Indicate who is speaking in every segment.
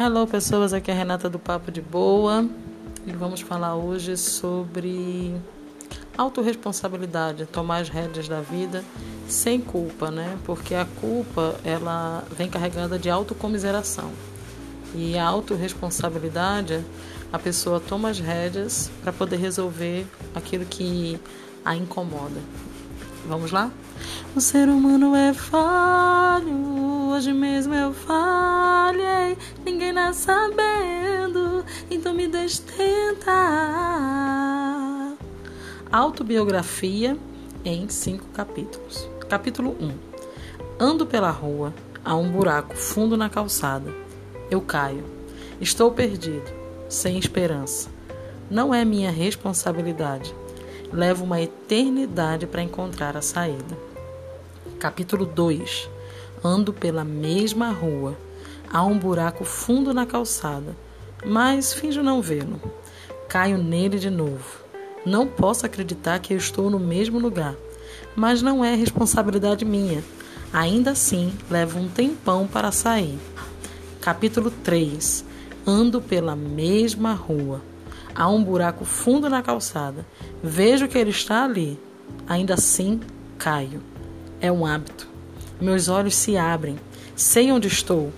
Speaker 1: Hello pessoas, aqui é a Renata do Papo de Boa e vamos falar hoje sobre autorresponsabilidade, tomar as rédeas da vida sem culpa, né? Porque a culpa ela vem carregada de autocomiseração e a autorresponsabilidade a pessoa toma as rédeas para poder resolver aquilo que a incomoda. Vamos lá? O ser humano é falho, hoje mesmo eu falhei, ninguém tá sabendo, então me deixe tentar. Autobiografia em cinco capítulos. Capítulo 1. Ando pela rua, há um buraco fundo na calçada. Eu caio. Estou perdido, sem esperança. Não é minha responsabilidade leva uma eternidade para encontrar a saída. Capítulo 2 Ando pela mesma rua. Há um buraco fundo na calçada, mas finjo não vê-lo. Caio nele de novo. Não posso acreditar que eu estou no mesmo lugar, mas não é responsabilidade minha. Ainda assim, levo um tempão para sair. Capítulo 3 Ando pela mesma rua. Há um buraco fundo na calçada. Vejo que ele está ali. Ainda assim, caio. É um hábito. Meus olhos se abrem. Sei onde estou.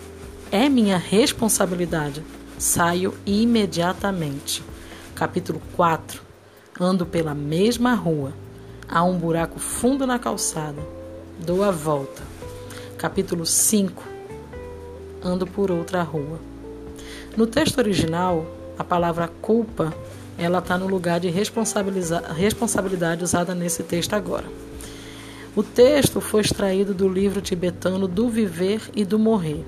Speaker 1: É minha responsabilidade. Saio imediatamente. Capítulo 4. Ando pela mesma rua. Há um buraco fundo na calçada. Dou a volta. Capítulo 5. Ando por outra rua. No texto original, a palavra culpa ela está no lugar de responsabilidade usada nesse texto agora. O texto foi extraído do livro tibetano Do Viver e do Morrer,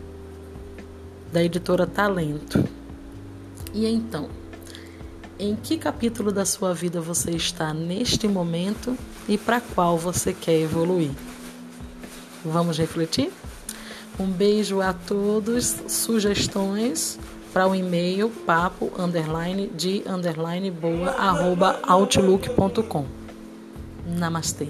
Speaker 1: da editora Talento. E então, em que capítulo da sua vida você está neste momento e para qual você quer evoluir? Vamos refletir? Um beijo a todos, sugestões para o e-mail papo underline de underline boa arroba outlook.com. Namastê.